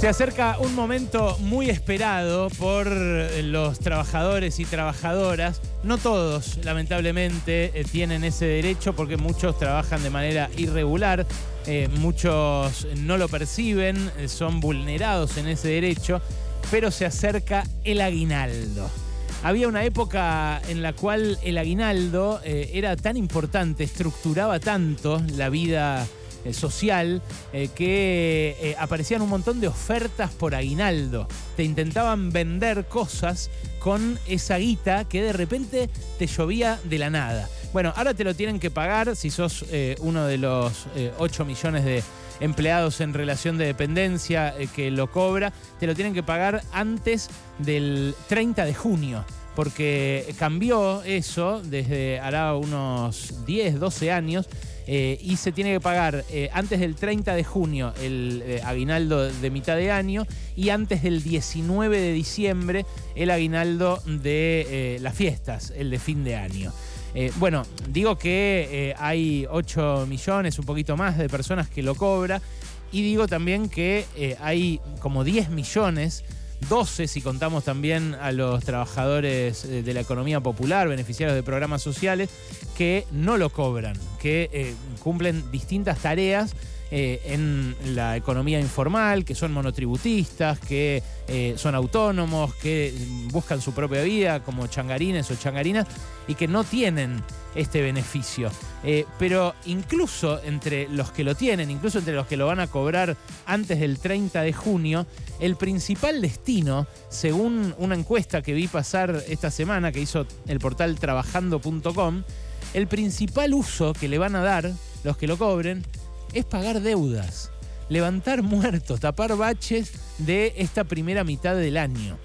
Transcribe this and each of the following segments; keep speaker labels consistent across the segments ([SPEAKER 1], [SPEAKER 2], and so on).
[SPEAKER 1] Se acerca un momento muy esperado por los trabajadores y trabajadoras. No todos, lamentablemente, eh, tienen ese derecho porque muchos trabajan de manera irregular, eh, muchos no lo perciben, eh, son vulnerados en ese derecho, pero se acerca el aguinaldo. Había una época en la cual el aguinaldo era tan importante, estructuraba tanto la vida eh, social eh, que eh, aparecían un montón de ofertas por aguinaldo. Te intentaban vender cosas con esa guita que de repente te llovía de la nada. Bueno, ahora te lo tienen que pagar si sos uno de los 8 millones de empleados en relación de dependencia que lo cobra, te lo tienen que pagar antes del 30 de junio porque cambió eso desde hará unos 10, 12 años eh, y se tiene que pagar eh, antes del 30 de junio el eh, aguinaldo de mitad de año y antes del 19 de diciembre el aguinaldo de las fiestas, el de fin de año. bueno, digo que hay 8 millones, un poquito más de personas que lo cobra y digo también que hay como 10 millones 12 si contamos también a los trabajadores eh, de la economía popular, beneficiarios de programas sociales, que no lo cobran, que eh, cumplen distintas tareas eh, en la economía informal, que son monotributistas, que son autónomos, que buscan su propia vida como changarines o changarinas y que no tienen este beneficio. Eh, pero incluso entre los que lo tienen, incluso entre los que lo van a cobrar antes del 30 de junio, el principal destino, según una encuesta que vi pasar esta semana que hizo el portal trabajando.com, el principal uso que le van a dar los que lo cobren es pagar deudas, levantar muertos, tapar baches de esta primera mitad del año.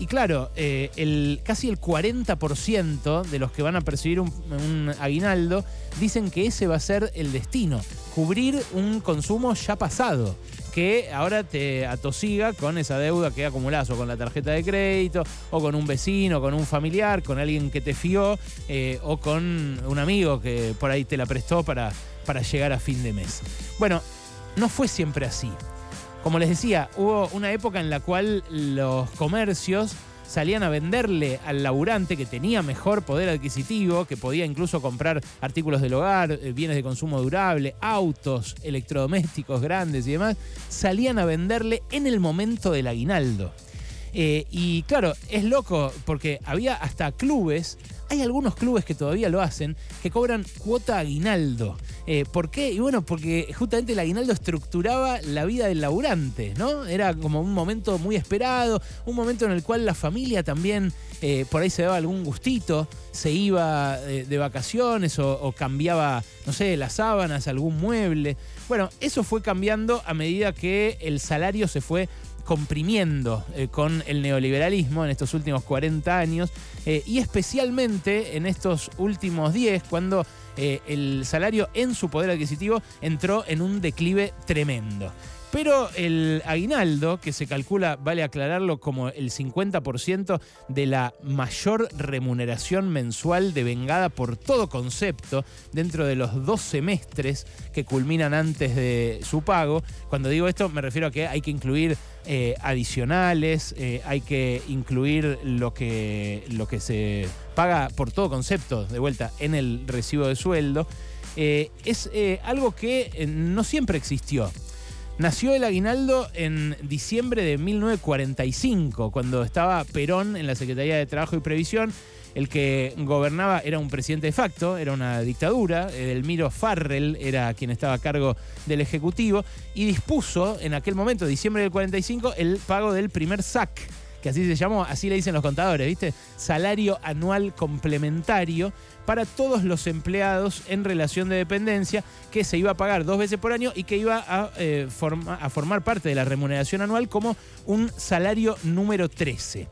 [SPEAKER 1] Y claro, eh, el, casi el 40% de los que van a percibir un, aguinaldo dicen que ese va a ser el destino, cubrir un consumo ya pasado que ahora te atosiga con esa deuda que acumulas o con la tarjeta de crédito, o con un vecino, con un familiar, con alguien que te fió, eh, o con un amigo que por ahí te la prestó para, para llegar a fin de mes. Bueno, no fue siempre así. Como les decía, hubo una época en la cual los comercios salían a venderle al laburante que tenía mejor poder adquisitivo, que podía incluso comprar artículos del hogar, eh, bienes de consumo durable, autos, electrodomésticos grandes y demás, salían a venderle en el momento del aguinaldo. Eh, y claro, es loco porque había hasta clubes hay algunos clubes que todavía lo hacen, que cobran cuota aguinaldo. Eh, ¿Por qué? Y bueno, porque justamente el aguinaldo estructuraba la vida del laburante, ¿no? Era como un momento muy esperado, un momento en el cual la familia también eh, por ahí se daba algún gustito, se iba eh, de vacaciones o, cambiaba, no sé, las sábanas, algún mueble. Bueno, eso fue cambiando a medida que el salario se fue comprimiendo eh, con el neoliberalismo en estos últimos 40 años eh, y especialmente en estos últimos 10 cuando eh, el salario en su poder adquisitivo entró en un declive tremendo. Pero el aguinaldo, que se calcula, vale aclararlo, como el 50% de la mayor remuneración mensual devengada por todo concepto dentro de los dos semestres que culminan antes de su pago. Cuando digo esto me refiero a que hay que incluir eh, adicionales, eh, hay que incluir lo que, lo que se paga por todo concepto, de vuelta, en el recibo de sueldo. Eh, es algo que no siempre existió. Nació el aguinaldo en diciembre de 1945, cuando estaba Perón en la Secretaría de Trabajo y Previsión. El que gobernaba era un presidente de facto, era una dictadura. Edelmiro Farrell era quien estaba a cargo del Ejecutivo y dispuso en aquel momento, diciembre del 45, el pago del primer SAC que así se llamó, así le dicen los contadores, ¿viste? Salario anual complementario para todos los empleados en relación de dependencia que se iba a pagar dos veces por año y que iba a, eh, a formar parte de la remuneración anual como un salario número 13.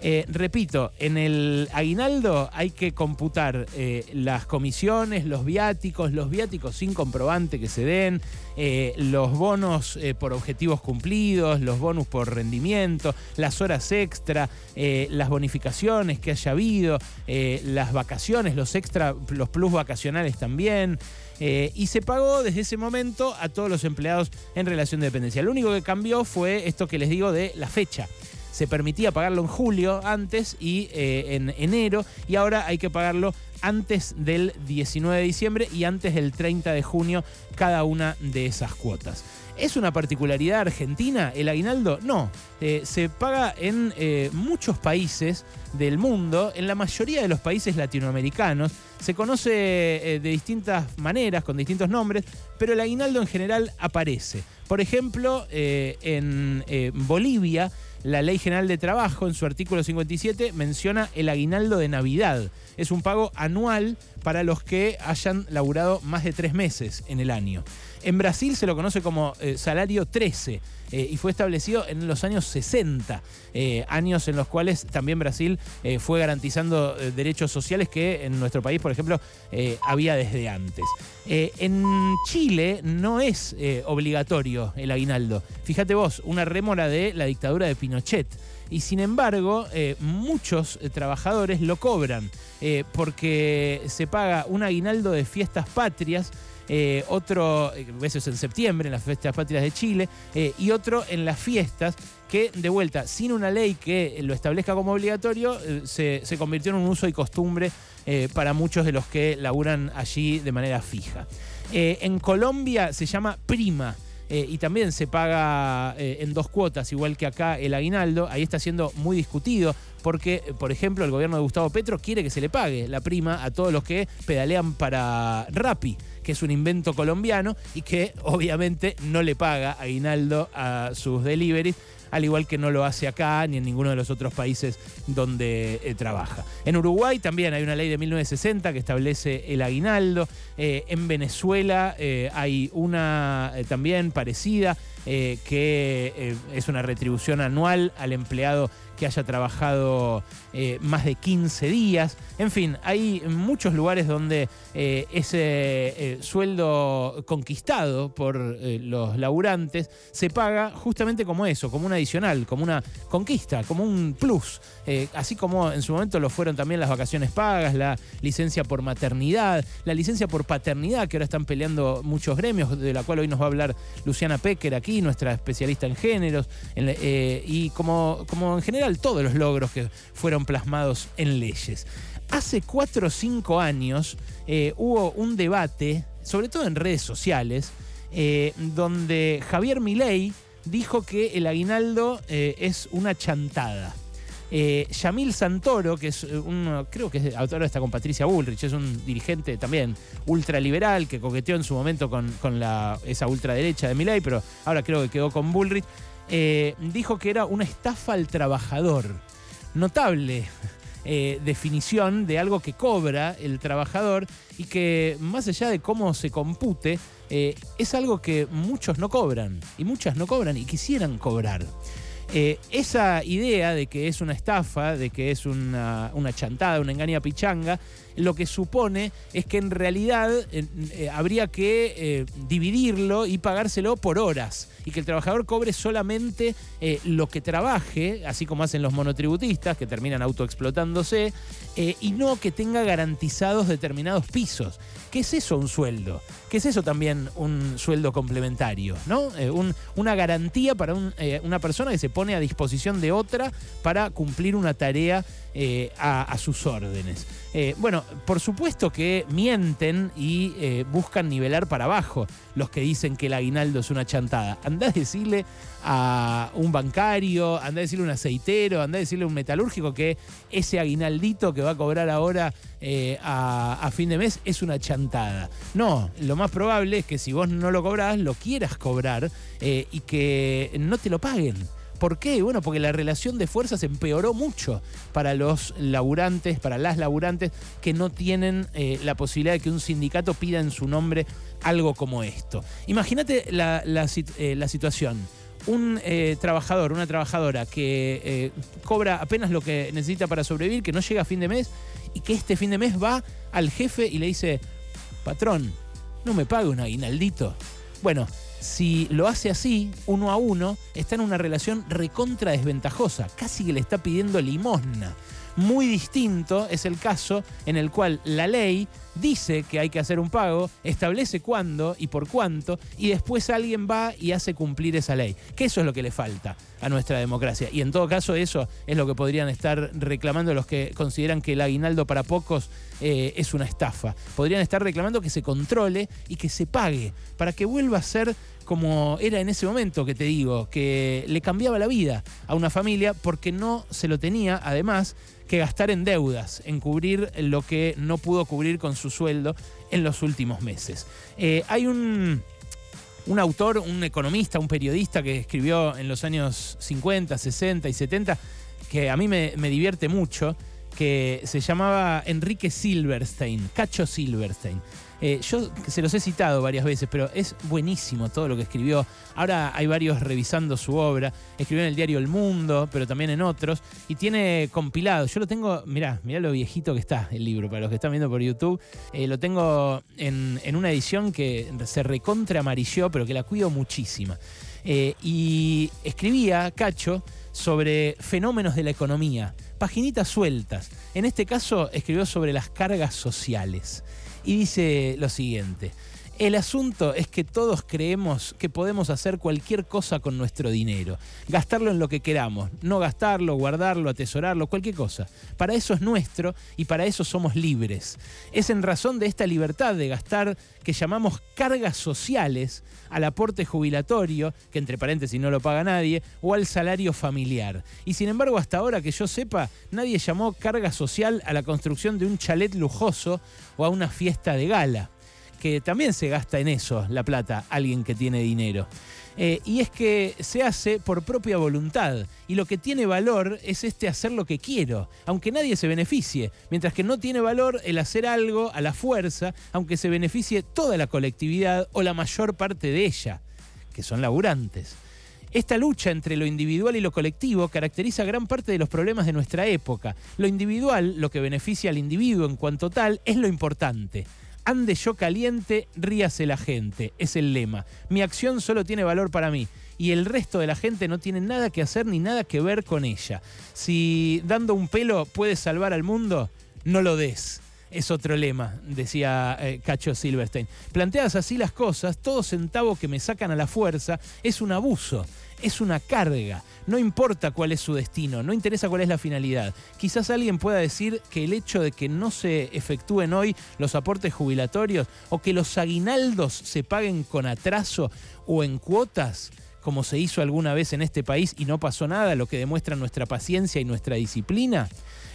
[SPEAKER 1] Eh, repito, en el aguinaldo hay que computar eh, las comisiones, los viáticos, los viáticos sin comprobante que se den, eh, los bonos por objetivos cumplidos, los bonus por rendimiento, las horas extra, las bonificaciones que haya habido, las vacaciones, los extra, los plus vacacionales también. y se pagó desde ese momento a todos los empleados en relación de dependencia. Lo único que cambió fue esto que les digo de la fecha se permitía pagarlo en julio antes y eh, en enero y ahora hay que pagarlo antes del 19 de diciembre y antes del 30 de junio cada una de esas cuotas. ¿Es una particularidad argentina el aguinaldo? No, eh, se paga en eh, muchos países del mundo, en la mayoría de los países latinoamericanos, se conoce de distintas maneras, con distintos nombres, pero el aguinaldo en general aparece. Por ejemplo, en Bolivia, la Ley General de Trabajo, en su artículo 57, menciona el aguinaldo de Navidad. Es un pago anual para los que hayan laburado más de tres meses en el año. En Brasil se lo conoce como eh, salario 13 eh, y fue establecido en los años 60, eh, años en los cuales también Brasil fue garantizando derechos sociales que en nuestro país, por ejemplo, había desde antes. en Chile no es obligatorio el aguinaldo. Fíjate vos, una rémora de la dictadura de Pinochet y sin embargo muchos trabajadores lo cobran porque se paga un aguinaldo de fiestas patrias eh, otro, eh, en septiembre, en las fiestas patrias de Chile, eh, y otro en las fiestas que, de vuelta, sin una ley que lo establezca como obligatorio, se, se, convirtió en un uso y costumbre para muchos de los que laburan allí de manera fija. en Colombia se llama prima. y también se paga en dos cuotas, igual que acá el aguinaldo. Ahí está siendo muy discutido porque, por ejemplo, el gobierno de Gustavo Petro quiere que se le pague la prima a todos los que pedalean para Rappi que es un invento colombiano y que obviamente no le paga aguinaldo a sus deliveries al igual que no lo hace acá ni en ninguno de los otros países donde eh, trabaja. En Uruguay también hay una ley de 1960 que establece el aguinaldo. Eh, en Venezuela eh, hay una también parecida que es una retribución anual al empleado que haya trabajado eh, más de 15 días. En fin, hay muchos lugares donde eh, ese eh, sueldo conquistado por los laburantes se paga justamente como eso, como un adicional, como una conquista, como un plus. así como en su momento lo fueron también las vacaciones pagas, la licencia por maternidad, la licencia por paternidad, que ahora están peleando muchos gremios, de la cual hoy nos va a hablar Luciana Pecker aquí, nuestra especialista en géneros, y como, como en general todos los logros que fueron plasmados en leyes. Hace cuatro o cinco años eh, hubo un debate, sobre todo en redes sociales, eh, donde Javier Milei dijo que el aguinaldo eh, es una chantada. Yamil Santoro, que es un, creo que ahora está con Patricia Bullrich, es un dirigente también ultraliberal que coqueteó en su momento con, la, esa ultraderecha de Milei, pero ahora creo que quedó con Bullrich. Eh, dijo que era una estafa al trabajador. Notable eh, definición de algo que cobra el trabajador y que más allá de cómo se compute, eh, es algo que muchos no cobran y muchas no cobran y quisieran cobrar. Esa idea de que es una estafa, de que es una, chantada, una engaña pichanga, lo que supone es que en realidad eh, habría que eh, dividirlo y pagárselo por horas y que el trabajador cobre solamente eh, lo que trabaje, así como hacen los monotributistas que terminan autoexplotándose, y no que tenga garantizados determinados pisos. ¿Qué es eso un sueldo? ¿Qué es eso también un sueldo complementario? ¿no? una garantía para una persona que se pone a disposición de otra para cumplir una tarea a sus órdenes. Eh, bueno, por supuesto que mienten y eh, buscan nivelar para abajo los que dicen que el aguinaldo es una chantada. Andá a decirle a un bancario, andá a decirle a un aceitero, andá a decirle a un metalúrgico que ese aguinaldito que va a cobrar ahora eh, a, a, fin de mes es una chantada. No, lo más probable es que si vos no lo cobrás, lo quieras cobrar y que no te lo paguen. ¿Por qué? Bueno, porque la relación de fuerzas empeoró mucho para los laburantes, para las laburantes que no tienen eh, la posibilidad de que un sindicato pida en su nombre algo como esto. Imagínate la, eh, situación un eh, trabajador, una trabajadora que cobra apenas lo que necesita para sobrevivir, que no llega a fin de mes y que este fin de mes va al jefe y le dice, patrón, no me pague un aguinaldito. Bueno, si lo hace así, uno a uno, está en una relación recontra desventajosa, casi que le está pidiendo limosna. Muy distinto es el caso en el cual la ley dice que hay que hacer un pago, establece cuándo y por cuánto, y después alguien va y hace cumplir esa ley. Que eso es lo que le falta a nuestra democracia. Y en todo caso eso es lo que podrían estar reclamando los que consideran que el aguinaldo para pocos eh, es una estafa. Podrían estar reclamando que se controle y que se pague para que vuelva a ser como era en ese momento que te digo, que le cambiaba la vida a una familia porque no se lo tenía, además, que gastar en deudas, en cubrir lo que no pudo cubrir con su sueldo en los últimos meses. Eh, hay un, un autor, un economista, un periodista que escribió en los años 50, 60 y 70, que a mí me, me divierte mucho, que se llamaba Enrique Silverstein, Cacho Silverstein. Eh, yo se los he citado varias veces, pero es buenísimo todo lo que escribió. Ahora hay varios revisando su obra. Escribió en el diario El Mundo, pero también en otros. Y tiene compilado. Yo lo tengo, mirá, mirá lo viejito que está el libro, para los que están viendo por YouTube. Eh, lo tengo en, una edición que se recontra amarilló, pero que la cuido muchísimo. Eh, y escribía, Cacho, sobre fenómenos de la economía, paginitas sueltas. En este caso escribió sobre las cargas sociales y dice lo siguiente. El asunto es que todos creemos que podemos hacer cualquier cosa con nuestro dinero, gastarlo en lo que queramos, no gastarlo, guardarlo, atesorarlo, cualquier cosa. Para eso es nuestro y para eso somos libres. Es en razón de esta libertad de gastar que llamamos cargas sociales al aporte jubilatorio, que entre paréntesis no lo paga nadie, o al salario familiar. Y sin embargo, hasta ahora que yo sepa, nadie llamó carga social a la construcción de un chalet lujoso o a una fiesta de gala que también se gasta en eso la plata, alguien que tiene dinero. Eh, y es que se hace por propia voluntad. Y lo que tiene valor es este hacer lo que quiero, aunque nadie se beneficie. Mientras que no tiene valor el hacer algo a la fuerza, aunque se beneficie toda la colectividad o la mayor parte de ella, que son laburantes. Esta lucha entre lo individual y lo colectivo caracteriza gran parte de los problemas de nuestra época. Lo individual, lo que beneficia al individuo en cuanto tal, es lo importante. Ande yo caliente, ríase la gente. Es el lema. Mi acción solo tiene valor para mí y el resto de la gente no tiene nada que hacer ni nada que ver con ella. Si dando un pelo puedes salvar al mundo, no lo des. Es otro lema, decía eh, Cacho Silverstein. Planteadas así las cosas, todo centavo que me sacan a la fuerza es un abuso es una carga. No importa cuál es su destino, no interesa cuál es la finalidad. Quizás alguien pueda decir que el hecho de que no se efectúen hoy los aportes jubilatorios o que los aguinaldos se paguen con atraso o en cuotas, como se hizo alguna vez en este país y no pasó nada, lo que demuestra nuestra paciencia y nuestra disciplina,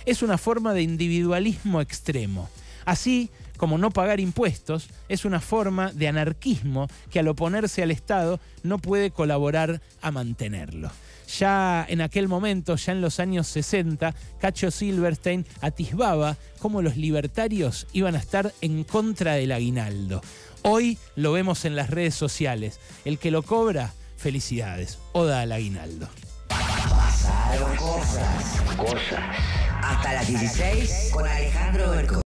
[SPEAKER 1] es una forma de individualismo extremo. Así como no pagar impuestos es una forma de anarquismo que al oponerse al Estado no puede colaborar a mantenerlo. Ya en aquel momento, ya en los años 60, Cacho Silverstein atisbaba cómo los libertarios iban a estar en contra del aguinaldo. Hoy lo vemos en las redes sociales. El que lo cobra, felicidades. Oda al aguinaldo.
[SPEAKER 2] Pasaron cosas. Cosas. Hasta las 16 con Alejandro Berco.